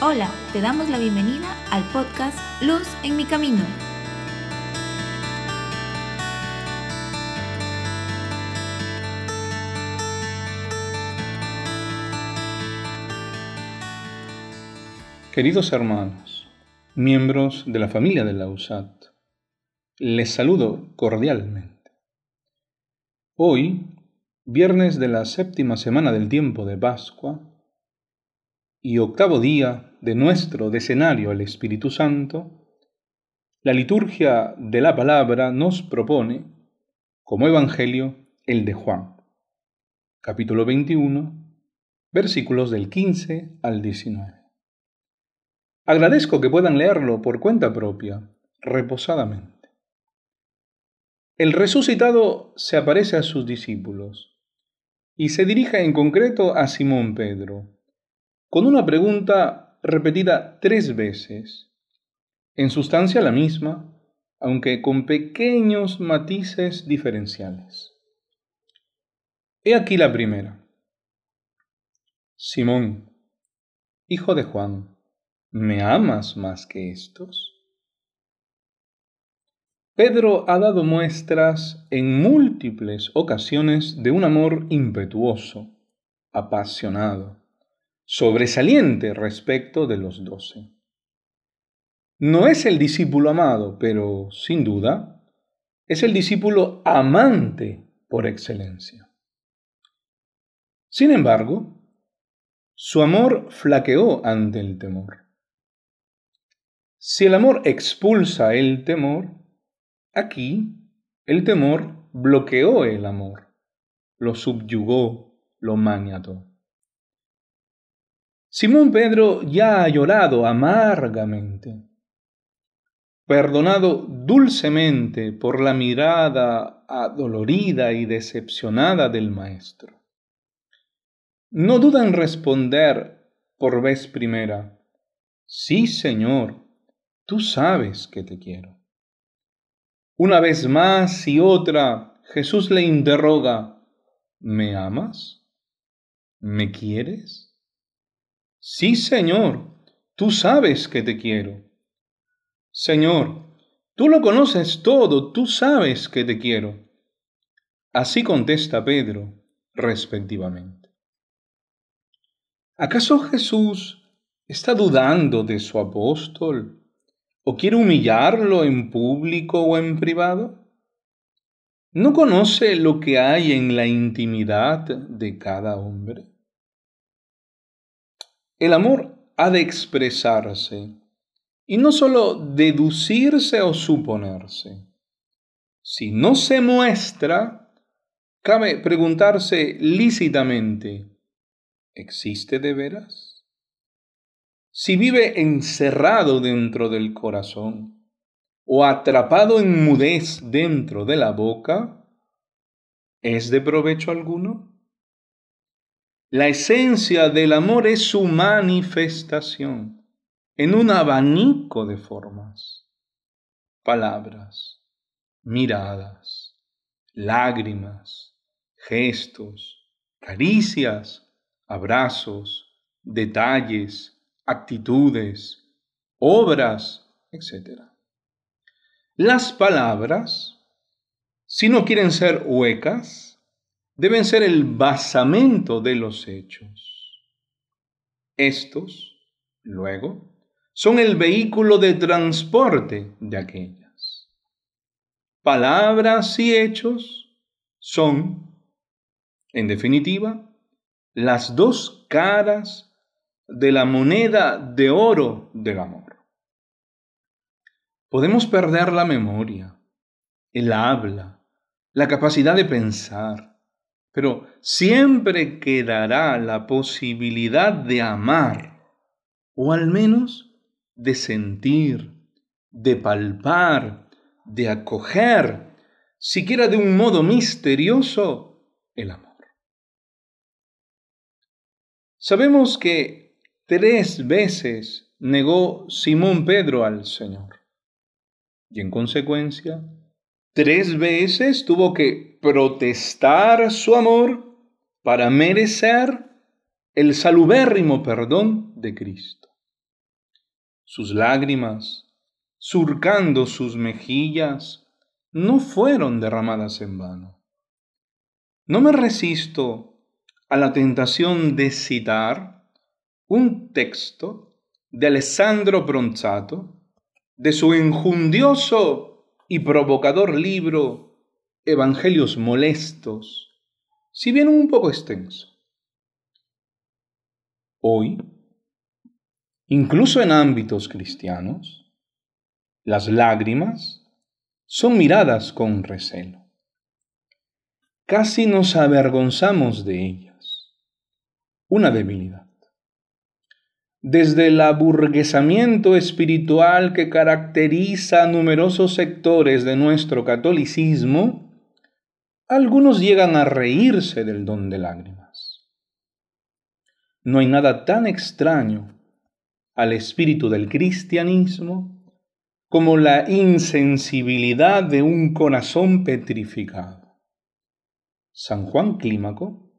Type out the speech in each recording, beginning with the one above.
Hola, te damos la bienvenida al podcast Luz en mi camino. Queridos hermanos, miembros de la familia de la USAT, les saludo cordialmente. Hoy, viernes de la séptima semana del tiempo de Pascua y octavo día de nuestro decenario el Espíritu Santo, la liturgia de la palabra nos propone, como Evangelio, el de Juan, capítulo 21, versículos del 15 al 19. Agradezco que puedan leerlo por cuenta propia, reposadamente. El resucitado se aparece a sus discípulos y se dirige en concreto a Simón Pedro, con una pregunta repetida tres veces, en sustancia la misma, aunque con pequeños matices diferenciales. He aquí la primera. Simón, hijo de Juan, ¿me amas más que estos? Pedro ha dado muestras en múltiples ocasiones de un amor impetuoso, apasionado, sobresaliente respecto de los doce. No es el discípulo amado, pero sin duda es el discípulo amante por excelencia. Sin embargo, su amor flaqueó ante el temor. Si el amor expulsa el temor, aquí el temor bloqueó el amor, lo subyugó, lo maniató. Simón Pedro ya ha llorado amargamente, perdonado dulcemente por la mirada adolorida y decepcionada del Maestro. No duda en responder por vez primera, sí, Señor, tú sabes que te quiero. Una vez más y otra, Jesús le interroga, ¿me amas? ¿Me quieres? Sí, Señor, tú sabes que te quiero. Señor, tú lo conoces todo, tú sabes que te quiero. Así contesta Pedro, respectivamente. ¿Acaso Jesús está dudando de su apóstol? ¿O quiere humillarlo en público o en privado? ¿No conoce lo que hay en la intimidad de cada hombre? El amor ha de expresarse y no sólo deducirse o suponerse. Si no se muestra, cabe preguntarse lícitamente, ¿existe de veras? si vive encerrado dentro del corazón o atrapado en mudez dentro de la boca, ¿es de provecho alguno? La esencia del amor es su manifestación en un abanico de formas, palabras, miradas, lágrimas, gestos, caricias, abrazos, detalles, actitudes, obras, etc. Las palabras, si no quieren ser huecas, deben ser el basamento de los hechos. Estos, luego, son el vehículo de transporte de aquellas. Palabras y hechos son, en definitiva, las dos caras de la moneda de oro del amor. Podemos perder la memoria, el habla, la capacidad de pensar, pero siempre quedará la posibilidad de amar, o al menos de sentir, de palpar, de acoger, siquiera de un modo misterioso, el amor. Sabemos que Tres veces negó Simón Pedro al Señor. Y en consecuencia, tres veces tuvo que protestar su amor para merecer el salubérrimo perdón de Cristo. sus lágrimas, surcando sus mejillas, no fueron derramadas en vano. No me resisto a la tentación de citar un texto de Alessandro Bronzato, de su enjundioso y provocador libro Evangelios Molestos, si bien un poco extenso. Hoy, incluso en ámbitos cristianos, las lágrimas son miradas con recelo. Casi nos avergonzamos de ellas. Una debilidad. Desde el aburguesamiento espiritual que caracteriza numerosos sectores de nuestro catolicismo, algunos llegan a reírse del don de lágrimas. No hay nada tan extraño al espíritu del cristianismo como la insensibilidad de un corazón petrificado. San Juan Clímaco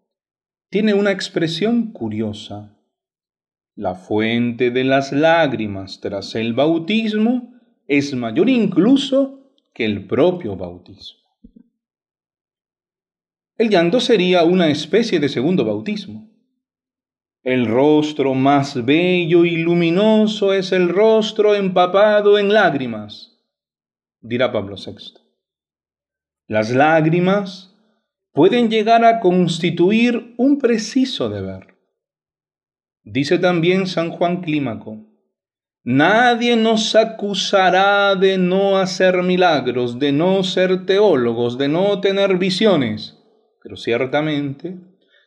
tiene una expresión curiosa la fuente de las lágrimas tras el bautismo es mayor incluso que el propio bautismo. El llanto sería una especie de segundo bautismo. El rostro más bello y luminoso es el rostro empapado en lágrimas, dirá Pablo VI. Las lágrimas pueden llegar a constituir un preciso deber. Dice también San Juan Clímaco, Nadie nos acusará de no hacer milagros, de no ser teólogos, de no tener visiones, pero ciertamente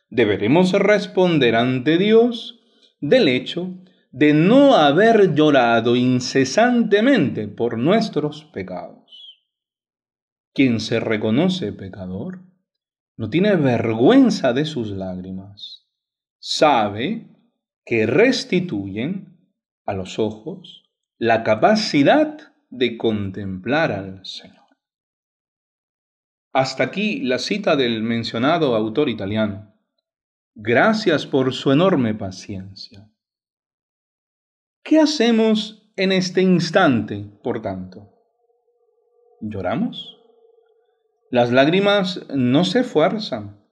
deberemos responder ante Dios del hecho de no haber llorado incesantemente por nuestros pecados. Quien se reconoce pecador no tiene vergüenza de sus lágrimas, sabe que restituyen a los ojos la capacidad de contemplar al Señor. Hasta aquí la cita del mencionado autor italiano. Gracias por su enorme paciencia. ¿Qué hacemos en este instante, por tanto? ¿Lloramos? Las lágrimas no se fuerzan,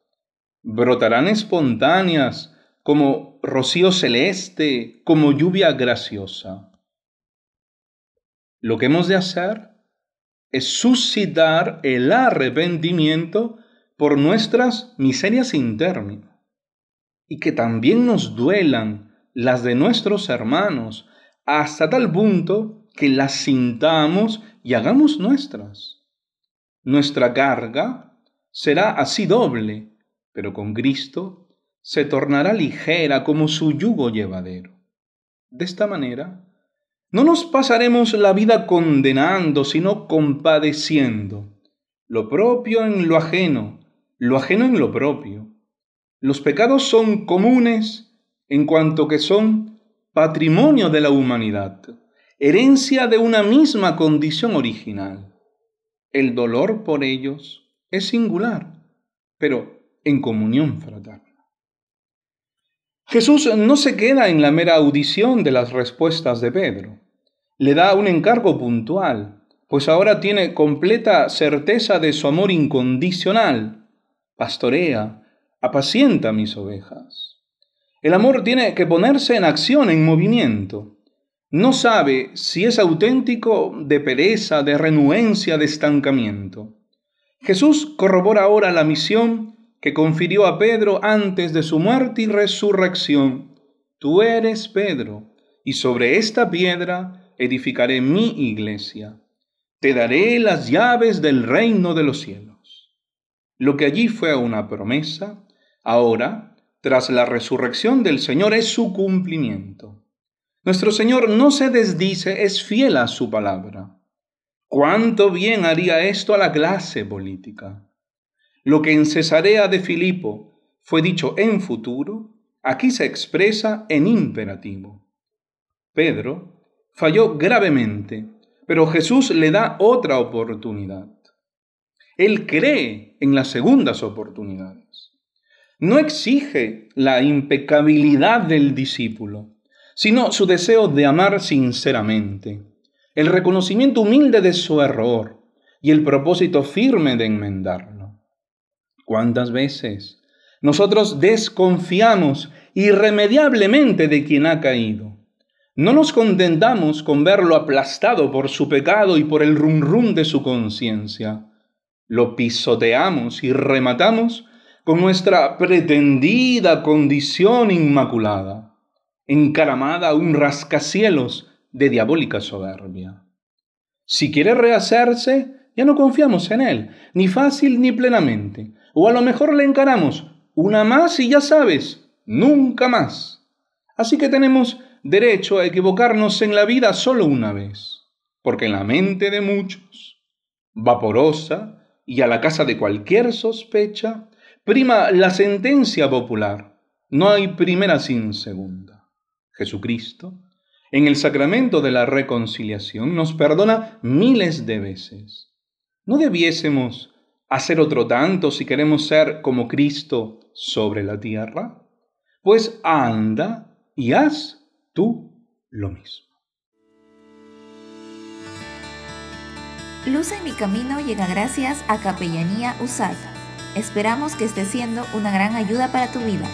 brotarán espontáneas como rocío celeste, como lluvia graciosa. Lo que hemos de hacer es suscitar el arrepentimiento por nuestras miserias internas y que también nos duelan las de nuestros hermanos hasta tal punto que las sintamos y hagamos nuestras. Nuestra carga será así doble, pero con Cristo se tornará ligera como su yugo llevadero. De esta manera, no nos pasaremos la vida condenando, sino compadeciendo, lo propio en lo ajeno, lo ajeno en lo propio. Los pecados son comunes en cuanto que son patrimonio de la humanidad, herencia de una misma condición original. El dolor por ellos es singular, pero en comunión fraterna. Jesús no se queda en la mera audición de las respuestas de Pedro. Le da un encargo puntual, pues ahora tiene completa certeza de su amor incondicional. Pastorea, apacienta mis ovejas. El amor tiene que ponerse en acción, en movimiento. No sabe si es auténtico de pereza, de renuencia, de estancamiento. Jesús corrobora ahora la misión que confirió a Pedro antes de su muerte y resurrección. Tú eres Pedro, y sobre esta piedra edificaré mi iglesia. Te daré las llaves del reino de los cielos. Lo que allí fue una promesa, ahora, tras la resurrección del Señor, es su cumplimiento. Nuestro Señor no se desdice, es fiel a su palabra. ¿Cuánto bien haría esto a la clase política? Lo que en Cesarea de Filipo fue dicho en futuro, aquí se expresa en imperativo. Pedro falló gravemente, pero Jesús le da otra oportunidad. Él cree en las segundas oportunidades. No exige la impecabilidad del discípulo, sino su deseo de amar sinceramente, el reconocimiento humilde de su error y el propósito firme de enmendarlo. ¿Cuántas veces nosotros desconfiamos irremediablemente de quien ha caído? No nos contentamos con verlo aplastado por su pecado y por el rum rum de su conciencia. Lo pisoteamos y rematamos con nuestra pretendida condición inmaculada, encaramada a un rascacielos de diabólica soberbia. Si quiere rehacerse, ya no confiamos en él, ni fácil ni plenamente. O a lo mejor le encaramos una más y ya sabes, nunca más. Así que tenemos derecho a equivocarnos en la vida solo una vez, porque en la mente de muchos, vaporosa y a la casa de cualquier sospecha, prima la sentencia popular. No hay primera sin segunda. Jesucristo, en el sacramento de la reconciliación, nos perdona miles de veces. ¿No debiésemos hacer otro tanto si queremos ser como Cristo sobre la tierra? Pues anda y haz tú lo mismo. Luz en mi camino llega gracias a Capellanía Usada. Esperamos que esté siendo una gran ayuda para tu vida.